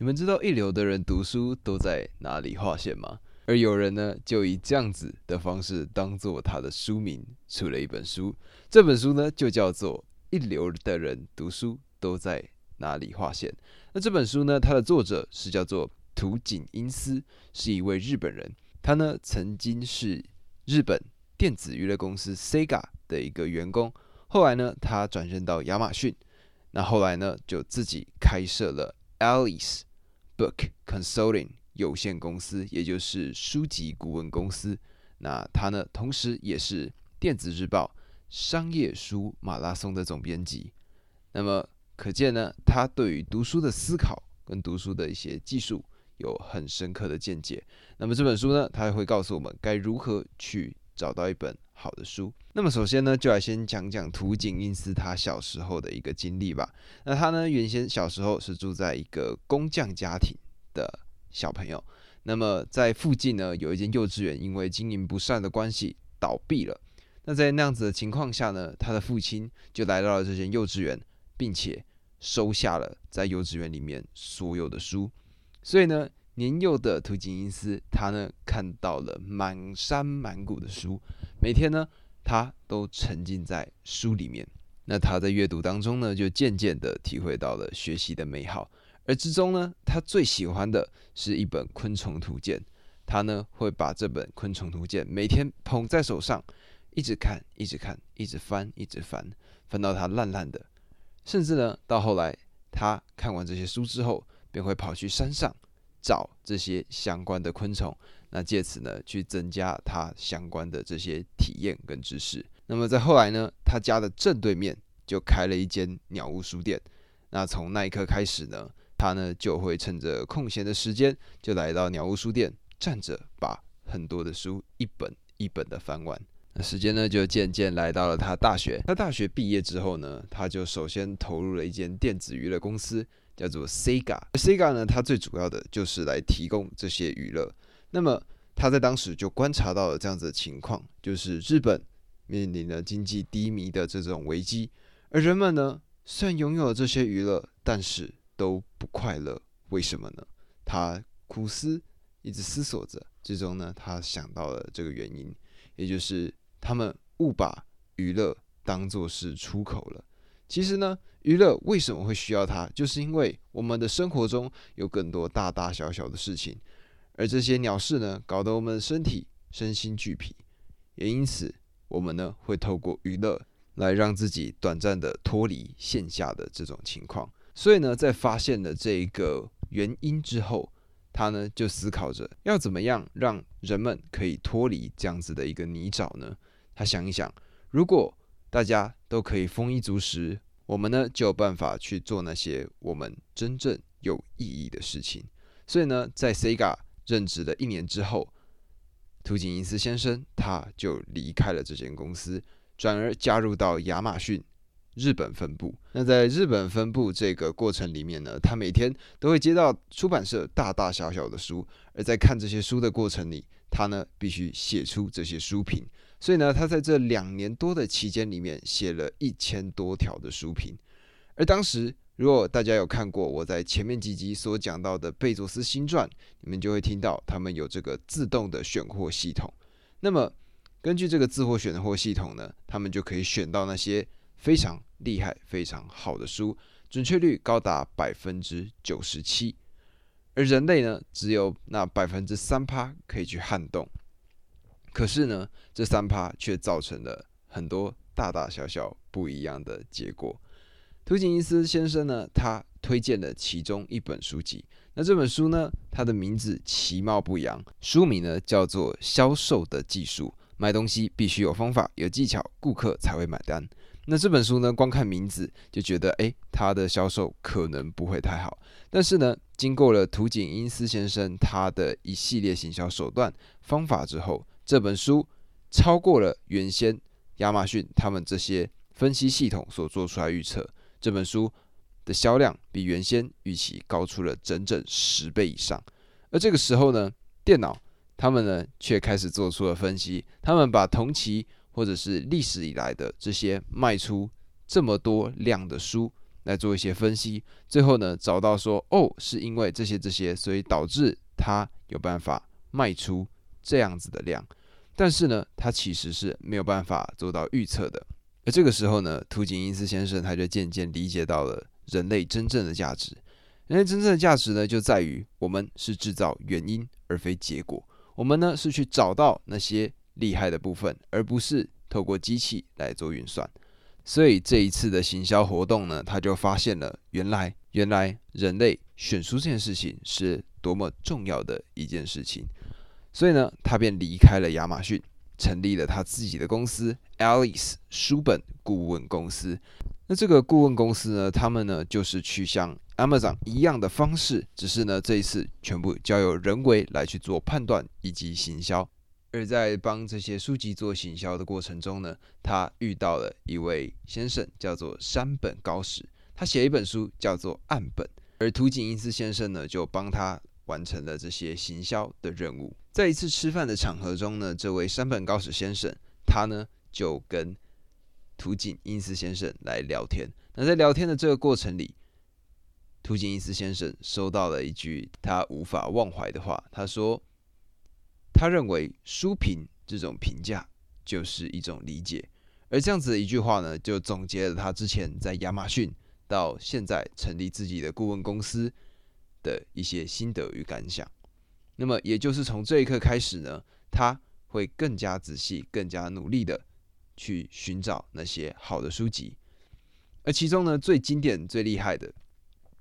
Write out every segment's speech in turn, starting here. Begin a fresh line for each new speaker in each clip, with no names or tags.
你们知道一流的人读书都在哪里划线吗？而有人呢，就以这样子的方式当做他的书名，出了一本书。这本书呢，就叫做《一流的人读书都在哪里划线》。那这本书呢，它的作者是叫做土井英司，是一位日本人。他呢，曾经是日本电子娱乐公司 Sega 的一个员工，后来呢，他转任到亚马逊。那后来呢，就自己开设了 Alice。Book Consulting 有限公司，也就是书籍顾问公司。那他呢，同时也是电子日报商业书马拉松的总编辑。那么可见呢，他对于读书的思考跟读书的一些技术有很深刻的见解。那么这本书呢，他会告诉我们该如何去找到一本好的书。那么首先呢，就来先讲讲图景因斯他小时候的一个经历吧。那他呢，原先小时候是住在一个工匠家庭。的小朋友，那么在附近呢，有一间幼稚园，因为经营不善的关系倒闭了。那在那样子的情况下呢，他的父亲就来到了这间幼稚园，并且收下了在幼稚园里面所有的书。所以呢，年幼的图景因斯他呢看到了满山满谷的书，每天呢他都沉浸在书里面。那他在阅读当中呢，就渐渐的体会到了学习的美好。而之中呢，他最喜欢的是一本《昆虫图鉴》，他呢会把这本《昆虫图鉴》每天捧在手上，一直看，一直看，一直翻，一直翻，翻到它烂烂的。甚至呢，到后来他看完这些书之后，便会跑去山上找这些相关的昆虫，那借此呢去增加他相关的这些体验跟知识。那么在后来呢，他家的正对面就开了一间鸟屋书店。那从那一刻开始呢。他呢就会趁着空闲的时间，就来到鸟屋书店，站着把很多的书一本一本的翻完。那时间呢就渐渐来到了他大学。他大学毕业之后呢，他就首先投入了一间电子娱乐公司，叫做 Sega。Sega 呢，它最主要的就是来提供这些娱乐。那么他在当时就观察到了这样子的情况，就是日本面临了经济低迷的这种危机，而人们呢虽然拥有了这些娱乐，但是都不快乐，为什么呢？他苦思，一直思索着，最终呢，他想到了这个原因，也就是他们误把娱乐当作是出口了。其实呢，娱乐为什么会需要它？就是因为我们的生活中有更多大大小小的事情，而这些鸟事呢，搞得我们的身体身心俱疲，也因此，我们呢会透过娱乐来让自己短暂的脱离线下的这种情况。所以呢，在发现了这一个原因之后，他呢就思考着要怎么样让人们可以脱离这样子的一个泥沼呢？他想一想，如果大家都可以丰衣足食，我们呢就有办法去做那些我们真正有意义的事情。所以呢，在 Sega 任职了一年之后，图景因斯先生他就离开了这间公司，转而加入到亚马逊。日本分部，那在日本分部这个过程里面呢，他每天都会接到出版社大大小小的书，而在看这些书的过程里，他呢必须写出这些书评，所以呢，他在这两年多的期间里面写了一千多条的书评。而当时，如果大家有看过我在前面几集所讲到的贝佐斯新传，你们就会听到他们有这个自动的选货系统。那么，根据这个自货选货系统呢，他们就可以选到那些。非常厉害、非常好的书，准确率高达百分之九十七，而人类呢，只有那百分之三趴可以去撼动。可是呢，这三趴却造成了很多大大小小不一样的结果。图景伊斯先生呢，他推荐了其中一本书籍。那这本书呢，它的名字其貌不扬，书名呢叫做《销售的技术》，卖东西必须有方法、有技巧，顾客才会买单。那这本书呢，光看名字就觉得，哎，它的销售可能不会太好。但是呢，经过了图景因斯先生他的一系列行销手段方法之后，这本书超过了原先亚马逊他们这些分析系统所做出来预测。这本书的销量比原先预期高出了整整十倍以上。而这个时候呢，电脑他们呢却开始做出了分析，他们把同期或者是历史以来的这些卖出这么多量的书来做一些分析，最后呢找到说，哦，是因为这些这些，所以导致他有办法卖出这样子的量。但是呢，他其实是没有办法做到预测的。而这个时候呢，图景因斯先生他就渐渐理解到了人类真正的价值。人类真正的价值呢，就在于我们是制造原因而非结果。我们呢是去找到那些厉害的部分，而不是透过机器来做运算。所以这一次的行销活动呢，他就发现了原来原来人类选书这件事情是多么重要的一件事情。所以呢，他便离开了亚马逊，成立了他自己的公司 Alice 书本顾问公司。那这个顾问公司呢，他们呢就是去像 Amazon 一样的方式，只是呢这一次全部交由人为来去做判断以及行销。而在帮这些书籍做行销的过程中呢，他遇到了一位先生，叫做山本高史，他写一本书叫做《岸本》，而图景英司先生呢就帮他完成了这些行销的任务。在一次吃饭的场合中呢，这位山本高史先生，他呢就跟图景英司先生来聊天。那在聊天的这个过程里，图景英司先生收到了一句他无法忘怀的话。他说：“他认为书评这种评价就是一种理解。”而这样子的一句话呢，就总结了他之前在亚马逊到现在成立自己的顾问公司的一些心得与感想。那么，也就是从这一刻开始呢，他会更加仔细、更加努力的。去寻找那些好的书籍，而其中呢，最经典、最厉害的，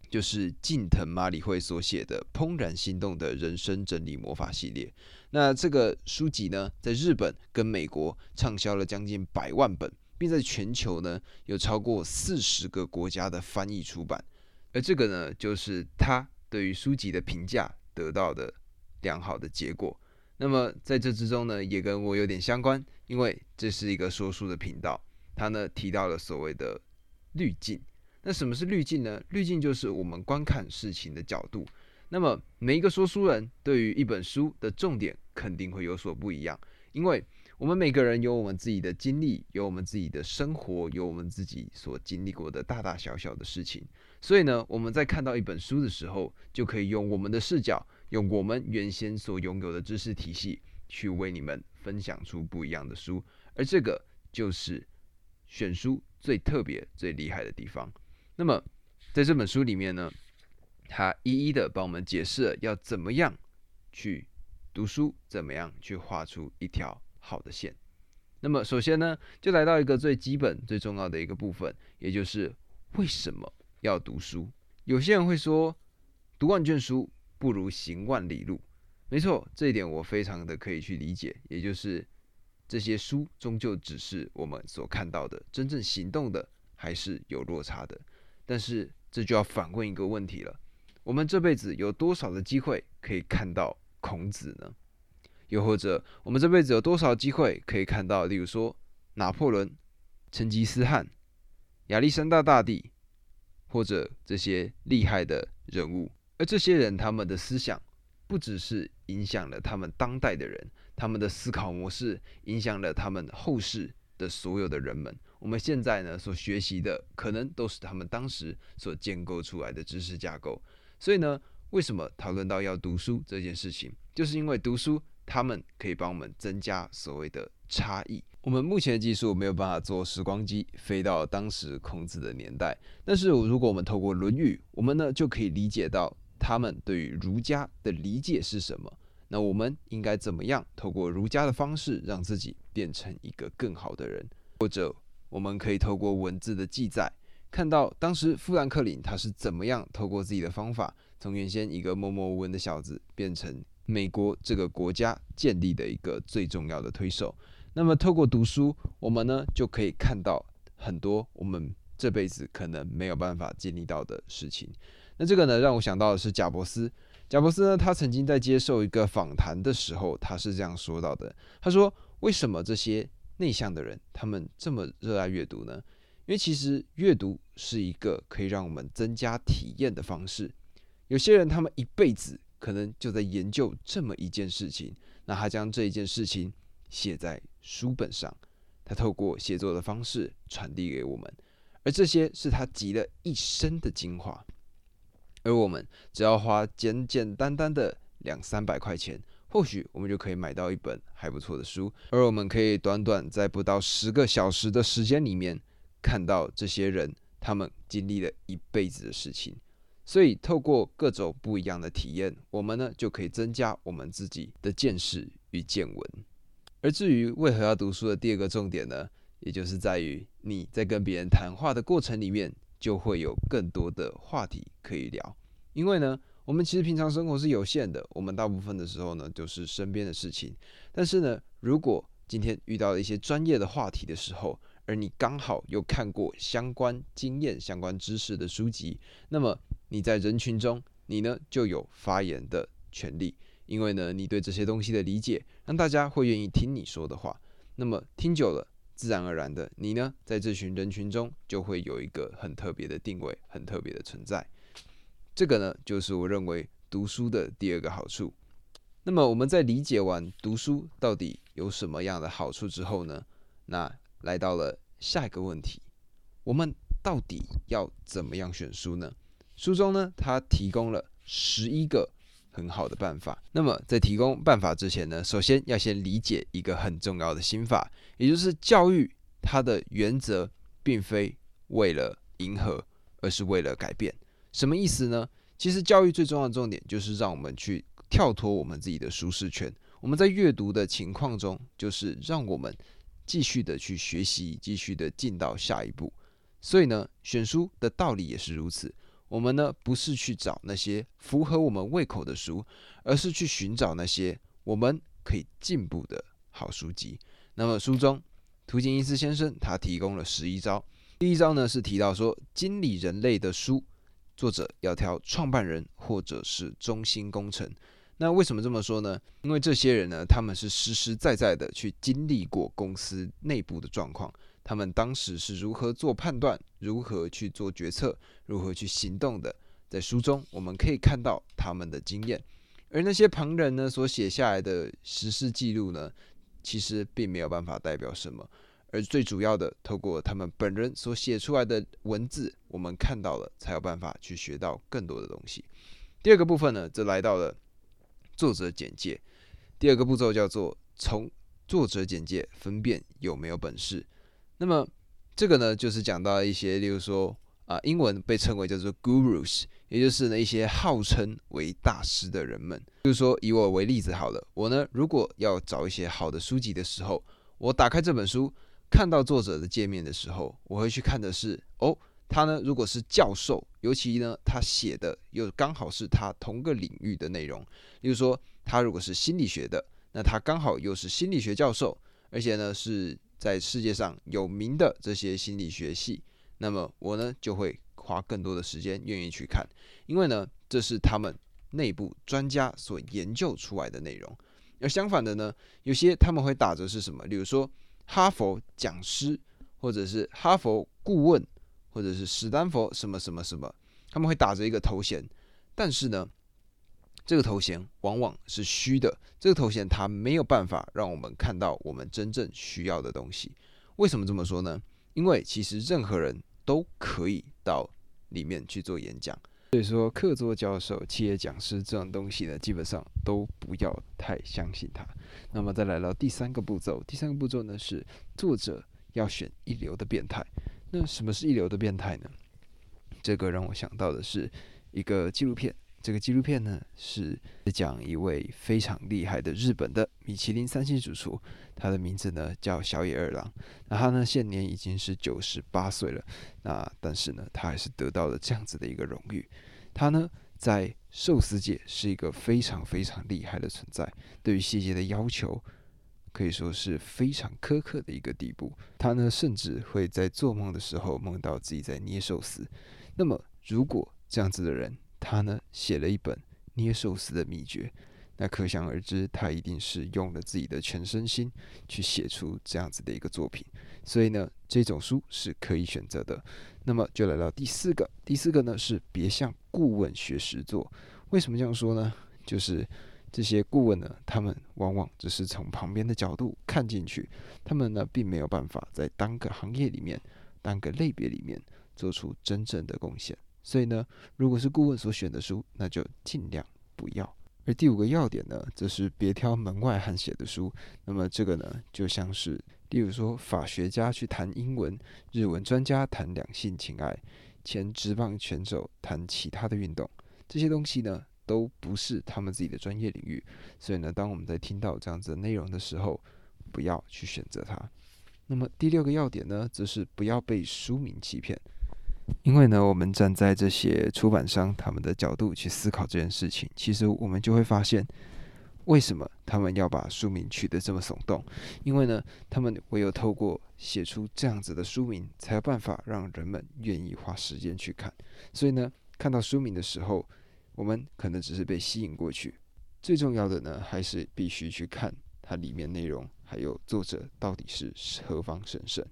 就是近藤麻里惠所写的《怦然心动的人生整理魔法》系列。那这个书籍呢，在日本跟美国畅销了将近百万本，并在全球呢有超过四十个国家的翻译出版。而这个呢，就是他对于书籍的评价得到的良好的结果。那么在这之中呢，也跟我有点相关，因为这是一个说书的频道，他呢提到了所谓的滤镜。那什么是滤镜呢？滤镜就是我们观看事情的角度。那么每一个说书人对于一本书的重点肯定会有所不一样，因为我们每个人有我们自己的经历，有我们自己的生活，有我们自己所经历过的大大小小的事情。所以呢，我们在看到一本书的时候，就可以用我们的视角。用我们原先所拥有的知识体系去为你们分享出不一样的书，而这个就是选书最特别、最厉害的地方。那么，在这本书里面呢，他一一的帮我们解释了要怎么样去读书，怎么样去画出一条好的线。那么，首先呢，就来到一个最基本、最重要的一个部分，也就是为什么要读书。有些人会说，读万卷书。不如行万里路，没错，这一点我非常的可以去理解。也就是这些书终究只是我们所看到的，真正行动的还是有落差的。但是这就要反问一个问题了：我们这辈子有多少的机会可以看到孔子呢？又或者我们这辈子有多少机会可以看到，例如说拿破仑、成吉思汗、亚历山大大帝，或者这些厉害的人物？而这些人，他们的思想不只是影响了他们当代的人，他们的思考模式影响了他们后世的所有的人们。我们现在呢所学习的，可能都是他们当时所建构出来的知识架构。所以呢，为什么讨论到要读书这件事情，就是因为读书，他们可以帮我们增加所谓的差异。我们目前的技术没有办法做时光机飞到当时孔子的年代，但是如果我们透过《论语》，我们呢就可以理解到。他们对于儒家的理解是什么？那我们应该怎么样透过儒家的方式，让自己变成一个更好的人？或者，我们可以透过文字的记载，看到当时富兰克林他是怎么样透过自己的方法，从原先一个默默无闻的小子，变成美国这个国家建立的一个最重要的推手。那么，透过读书，我们呢就可以看到很多我们这辈子可能没有办法经历到的事情。那这个呢，让我想到的是贾伯斯。贾伯斯呢，他曾经在接受一个访谈的时候，他是这样说到的：他说，为什么这些内向的人他们这么热爱阅读呢？因为其实阅读是一个可以让我们增加体验的方式。有些人他们一辈子可能就在研究这么一件事情，那他将这一件事情写在书本上，他透过写作的方式传递给我们。而这些是他集了一生的精华。而我们只要花简简单单的两三百块钱，或许我们就可以买到一本还不错的书。而我们可以短短在不到十个小时的时间里面，看到这些人他们经历了一辈子的事情。所以，透过各种不一样的体验，我们呢就可以增加我们自己的见识与见闻。而至于为何要读书的第二个重点呢，也就是在于你在跟别人谈话的过程里面，就会有更多的话题可以聊。因为呢，我们其实平常生活是有限的，我们大部分的时候呢就是身边的事情。但是呢，如果今天遇到了一些专业的话题的时候，而你刚好又看过相关经验、相关知识的书籍，那么你在人群中，你呢就有发言的权利，因为呢你对这些东西的理解，让大家会愿意听你说的话。那么听久了，自然而然的，你呢在这群人群中就会有一个很特别的定位，很特别的存在。这个呢就是我认为读书的第二个好处。那么我们在理解完读书到底有什么样的好处之后呢，那来到了下一个问题，我们到底要怎么样选书呢？书中呢，它提供了十一个很好的办法。那么在提供办法之前呢，首先要先理解一个很重要的心法，也就是教育它的原则并非为了迎合，而是为了改变。什么意思呢？其实教育最重要的重点就是让我们去跳脱我们自己的舒适圈。我们在阅读的情况中，就是让我们。继续的去学习，继续的进到下一步。所以呢，选书的道理也是如此。我们呢，不是去找那些符合我们胃口的书，而是去寻找那些我们可以进步的好书籍。那么书中，图景伊斯先生他提供了十一招。第一招呢是提到说，经理人类的书，作者要挑创办人或者是中心工程。那为什么这么说呢？因为这些人呢，他们是实实在在的去经历过公司内部的状况，他们当时是如何做判断、如何去做决策、如何去行动的。在书中我们可以看到他们的经验，而那些旁人呢所写下来的实事记录呢，其实并没有办法代表什么。而最主要的，透过他们本人所写出来的文字，我们看到了，才有办法去学到更多的东西。第二个部分呢，则来到了。作者简介，第二个步骤叫做从作者简介分辨有没有本事。那么这个呢，就是讲到一些，例如说啊，英文被称为叫做 gurus，也就是呢一些号称为大师的人们。就是说，以我为例子好了，我呢如果要找一些好的书籍的时候，我打开这本书，看到作者的界面的时候，我会去看的是哦。他呢，如果是教授，尤其呢，他写的又刚好是他同个领域的内容，例如说，他如果是心理学的，那他刚好又是心理学教授，而且呢是在世界上有名的这些心理学系，那么我呢就会花更多的时间愿意去看，因为呢这是他们内部专家所研究出来的内容。而相反的呢，有些他们会打着是什么，例如说哈佛讲师，或者是哈佛顾问。或者是史丹佛什么什么什么，他们会打着一个头衔，但是呢，这个头衔往往是虚的。这个头衔它没有办法让我们看到我们真正需要的东西。为什么这么说呢？因为其实任何人都可以到里面去做演讲。所以说，客座教授、企业讲师这种东西呢，基本上都不要太相信他。那么再来到第三个步骤，第三个步骤呢是作者要选一流的变态。那什么是一流的变态呢？这个让我想到的是一个纪录片。这个纪录片呢是讲一位非常厉害的日本的米其林三星主厨，他的名字呢叫小野二郎。那他呢现年已经是九十八岁了。那但是呢他还是得到了这样子的一个荣誉。他呢在寿司界是一个非常非常厉害的存在，对于细节的要求。可以说是非常苛刻的一个地步。他呢，甚至会在做梦的时候梦到自己在捏寿司。那么，如果这样子的人，他呢写了一本捏寿司的秘诀，那可想而知，他一定是用了自己的全身心去写出这样子的一个作品。所以呢，这种书是可以选择的。那么，就来到第四个，第四个呢是别向顾问学实作。为什么这样说呢？就是。这些顾问呢，他们往往只是从旁边的角度看进去，他们呢并没有办法在单个行业里面单个类别里面做出真正的贡献。所以呢，如果是顾问所选的书，那就尽量不要。而第五个要点呢，则是别挑门外汉写的书。那么这个呢，就像是，例如说法学家去谈英文，日文专家谈两性情爱，前职棒选手谈其他的运动，这些东西呢，都不是他们自己的专业领域。所以呢，当我们在听到这样子的内容的时候，不要去选择它。那么第六个要点呢，则是不要被书名欺骗。因为呢，我们站在这些出版商他们的角度去思考这件事情，其实我们就会发现，为什么他们要把书名取得这么耸动？因为呢，他们唯有透过写出这样子的书名，才有办法让人们愿意花时间去看。所以呢，看到书名的时候，我们可能只是被吸引过去，最重要的呢，还是必须去看它里面内容，还有作者到底是何方神圣。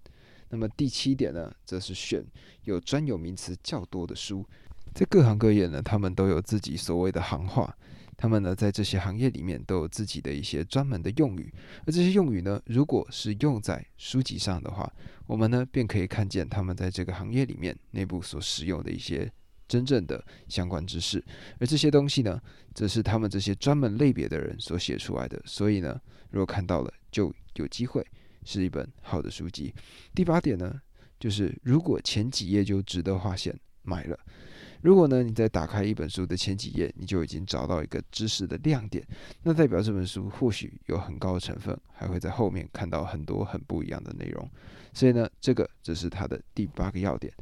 那么第七点呢，则是选有专有名词较多的书，在各行各业呢，他们都有自己所谓的行话，他们呢在这些行业里面都有自己的一些专门的用语，而这些用语呢，如果是用在书籍上的话，我们呢便可以看见他们在这个行业里面内部所使用的一些真正的相关知识，而这些东西呢，则是他们这些专门类别的人所写出来的，所以呢，如果看到了，就有机会。是一本好的书籍。第八点呢，就是如果前几页就值得划线买了。如果呢，你在打开一本书的前几页，你就已经找到一个知识的亮点，那代表这本书或许有很高的成分，还会在后面看到很多很不一样的内容。所以呢，这个这是它的第八个要点。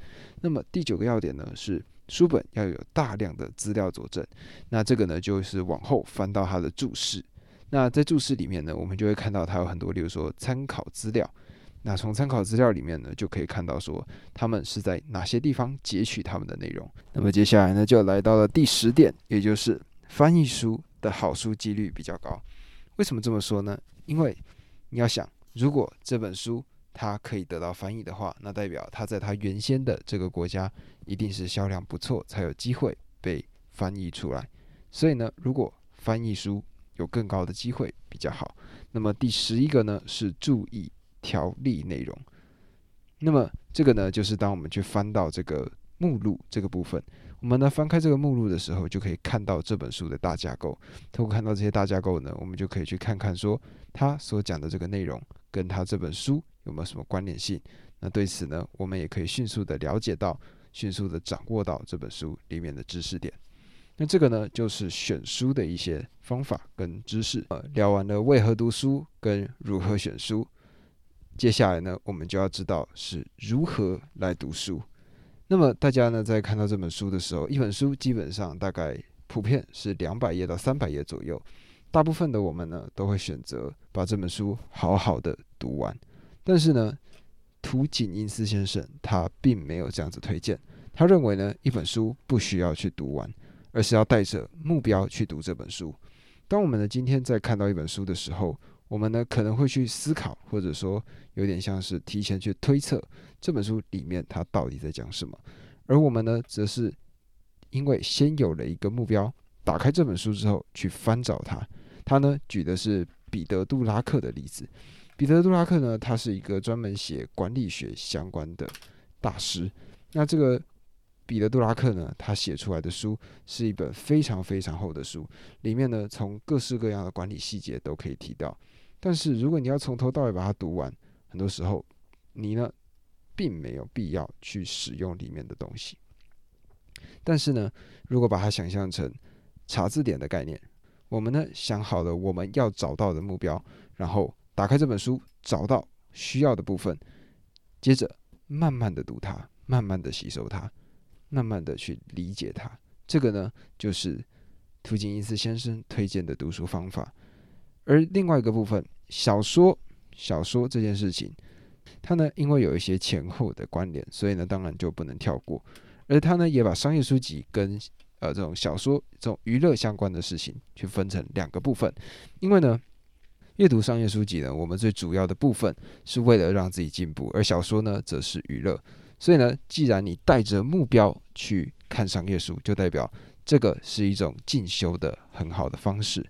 那么第九个要点呢，是书本要有大量的资料佐证。那这个呢，就是往后翻到它的注释。那在注释里面呢，我们就会看到它有很多，例如说参考资料。那从参考资料里面呢，就可以看到说他们是在哪些地方截取他们的内容。那么接下来呢，就来到了第十点，也就是翻译书的好书几率比较高。为什么这么说呢？因为你要想，如果这本书它可以得到翻译的话，那代表它在它原先的这个国家一定是销量不错，才有机会被翻译出来。所以呢，如果翻译书，有更高的机会比较好。那么第十一个呢是注意条例内容。那么这个呢就是当我们去翻到这个目录这个部分，我们呢翻开这个目录的时候，就可以看到这本书的大架构。通过看到这些大架构呢，我们就可以去看看说他所讲的这个内容跟他这本书有没有什么关联性。那对此呢，我们也可以迅速的了解到，迅速的掌握到这本书里面的知识点。那这个呢，就是选书的一些方法跟知识。呃，聊完了为何读书跟如何选书，接下来呢，我们就要知道是如何来读书。那么大家呢，在看到这本书的时候，一本书基本上大概普遍是两百页到三百页左右。大部分的我们呢，都会选择把这本书好好的读完。但是呢，图景英斯先生他并没有这样子推荐。他认为呢，一本书不需要去读完。而是要带着目标去读这本书。当我们呢今天在看到一本书的时候，我们呢可能会去思考，或者说有点像是提前去推测这本书里面它到底在讲什么。而我们呢，则是因为先有了一个目标，打开这本书之后去翻找它。他呢举的是彼得·杜拉克的例子。彼得·杜拉克呢，他是一个专门写管理学相关的大师。那这个。彼得·杜拉克呢，他写出来的书是一本非常非常厚的书，里面呢从各式各样的管理细节都可以提到。但是如果你要从头到尾把它读完，很多时候你呢并没有必要去使用里面的东西。但是呢，如果把它想象成查字典的概念，我们呢想好了我们要找到的目标，然后打开这本书，找到需要的部分，接着慢慢的读它，慢慢的吸收它。慢慢的去理解它，这个呢就是图景伊斯先生推荐的读书方法。而另外一个部分，小说，小说这件事情，它呢因为有一些前后的关联，所以呢当然就不能跳过。而他呢也把商业书籍跟呃这种小说这种娱乐相关的事情去分成两个部分。因为呢阅读商业书籍呢，我们最主要的部分是为了让自己进步，而小说呢则是娱乐。所以呢，既然你带着目标去看商业书，就代表这个是一种进修的很好的方式。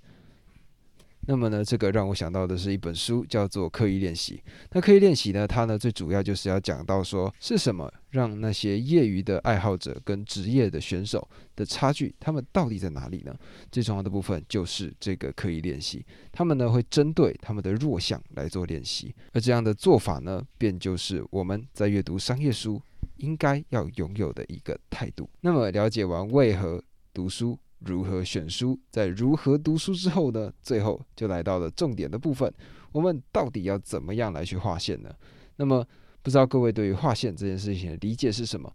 那么呢，这个让我想到的是一本书，叫做《刻意练习》。那刻意练习呢，它呢最主要就是要讲到说，是什么让那些业余的爱好者跟职业的选手的差距，他们到底在哪里呢？最重要的部分就是这个刻意练习，他们呢会针对他们的弱项来做练习，而这样的做法呢，便就是我们在阅读商业书应该要拥有的一个态度。那么了解完为何读书。如何选书？在如何读书之后呢？最后就来到了重点的部分。我们到底要怎么样来去划线呢？那么不知道各位对于划线这件事情的理解是什么？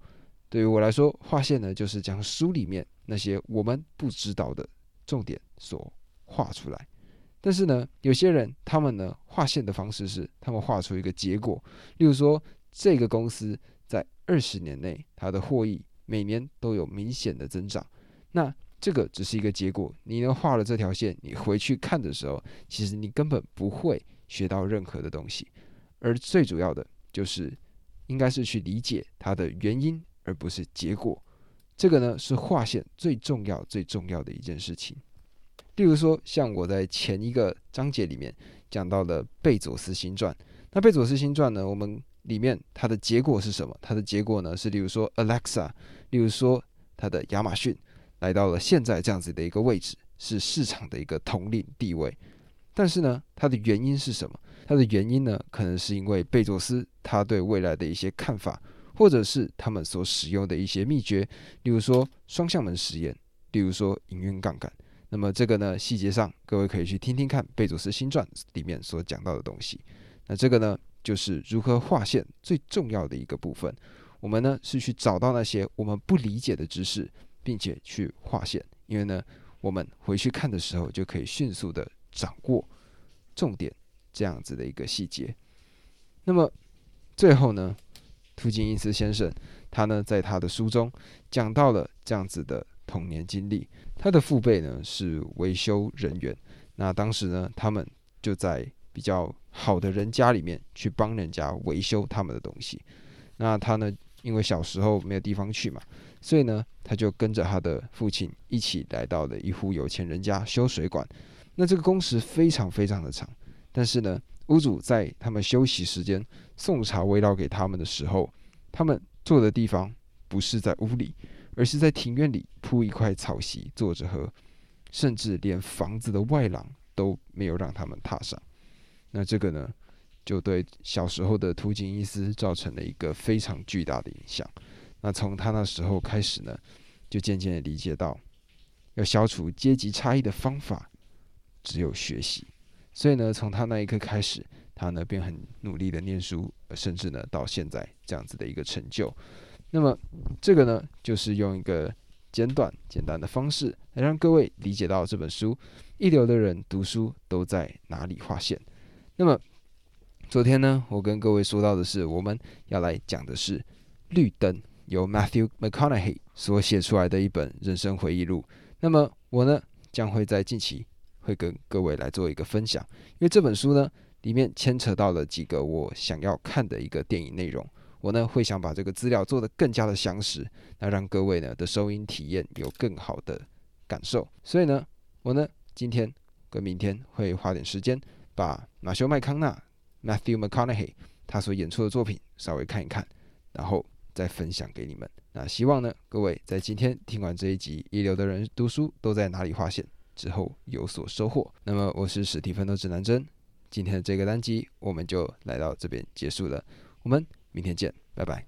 对于我来说，划线呢就是将书里面那些我们不知道的重点所画出来。但是呢，有些人他们呢划线的方式是，他们画出一个结果，例如说这个公司在二十年内它的获益每年都有明显的增长。那这个只是一个结果，你呢画了这条线，你回去看的时候，其实你根本不会学到任何的东西，而最主要的就是，应该是去理解它的原因，而不是结果。这个呢是画线最重要、最重要的一件事情。例如说，像我在前一个章节里面讲到的贝佐斯新传，那贝佐斯新传呢，我们里面它的结果是什么？它的结果呢是，例如说 Alexa，例如说它的亚马逊。来到了现在这样子的一个位置，是市场的一个统领地位。但是呢，它的原因是什么？它的原因呢，可能是因为贝佐斯他对未来的一些看法，或者是他们所使用的一些秘诀，例如说双向门实验，例如说营运杠杆。那么这个呢，细节上各位可以去听听看贝佐斯新传里面所讲到的东西。那这个呢，就是如何划线最重要的一个部分。我们呢是去找到那些我们不理解的知识。并且去划线，因为呢，我们回去看的时候就可以迅速的掌握重点这样子的一个细节。那么最后呢，图金因斯先生他呢在他的书中讲到了这样子的童年经历，他的父辈呢是维修人员，那当时呢他们就在比较好的人家里面去帮人家维修他们的东西，那他呢因为小时候没有地方去嘛。所以呢，他就跟着他的父亲一起来到了一户有钱人家修水管。那这个工时非常非常的长，但是呢，屋主在他们休息时间送茶围绕给他们的时候，他们坐的地方不是在屋里，而是在庭院里铺一块草席坐着喝，甚至连房子的外廊都没有让他们踏上。那这个呢，就对小时候的图景伊斯造成了一个非常巨大的影响。那从他那时候开始呢，就渐渐的理解到，要消除阶级差异的方法只有学习。所以呢，从他那一刻开始，他呢便很努力的念书，甚至呢到现在这样子的一个成就。那么这个呢，就是用一个简短简单的方式来让各位理解到这本书一流的人读书都在哪里划线。那么昨天呢，我跟各位说到的是，我们要来讲的是绿灯。由 Matthew McConaughey 所写出来的一本人生回忆录。那么我呢，将会在近期会跟各位来做一个分享，因为这本书呢，里面牵扯到了几个我想要看的一个电影内容。我呢，会想把这个资料做得更加的详实，那让各位呢的收音体验有更好的感受。所以呢，我呢今天跟明天会花点时间，把马修麦康纳 Matthew McConaughey 他所演出的作品稍微看一看，然后。再分享给你们。那希望呢，各位在今天听完这一集《一流的人读书都在哪里划线》之后有所收获。那么我是史蒂芬的指南针，今天的这个单集我们就来到这边结束了。我们明天见，拜拜。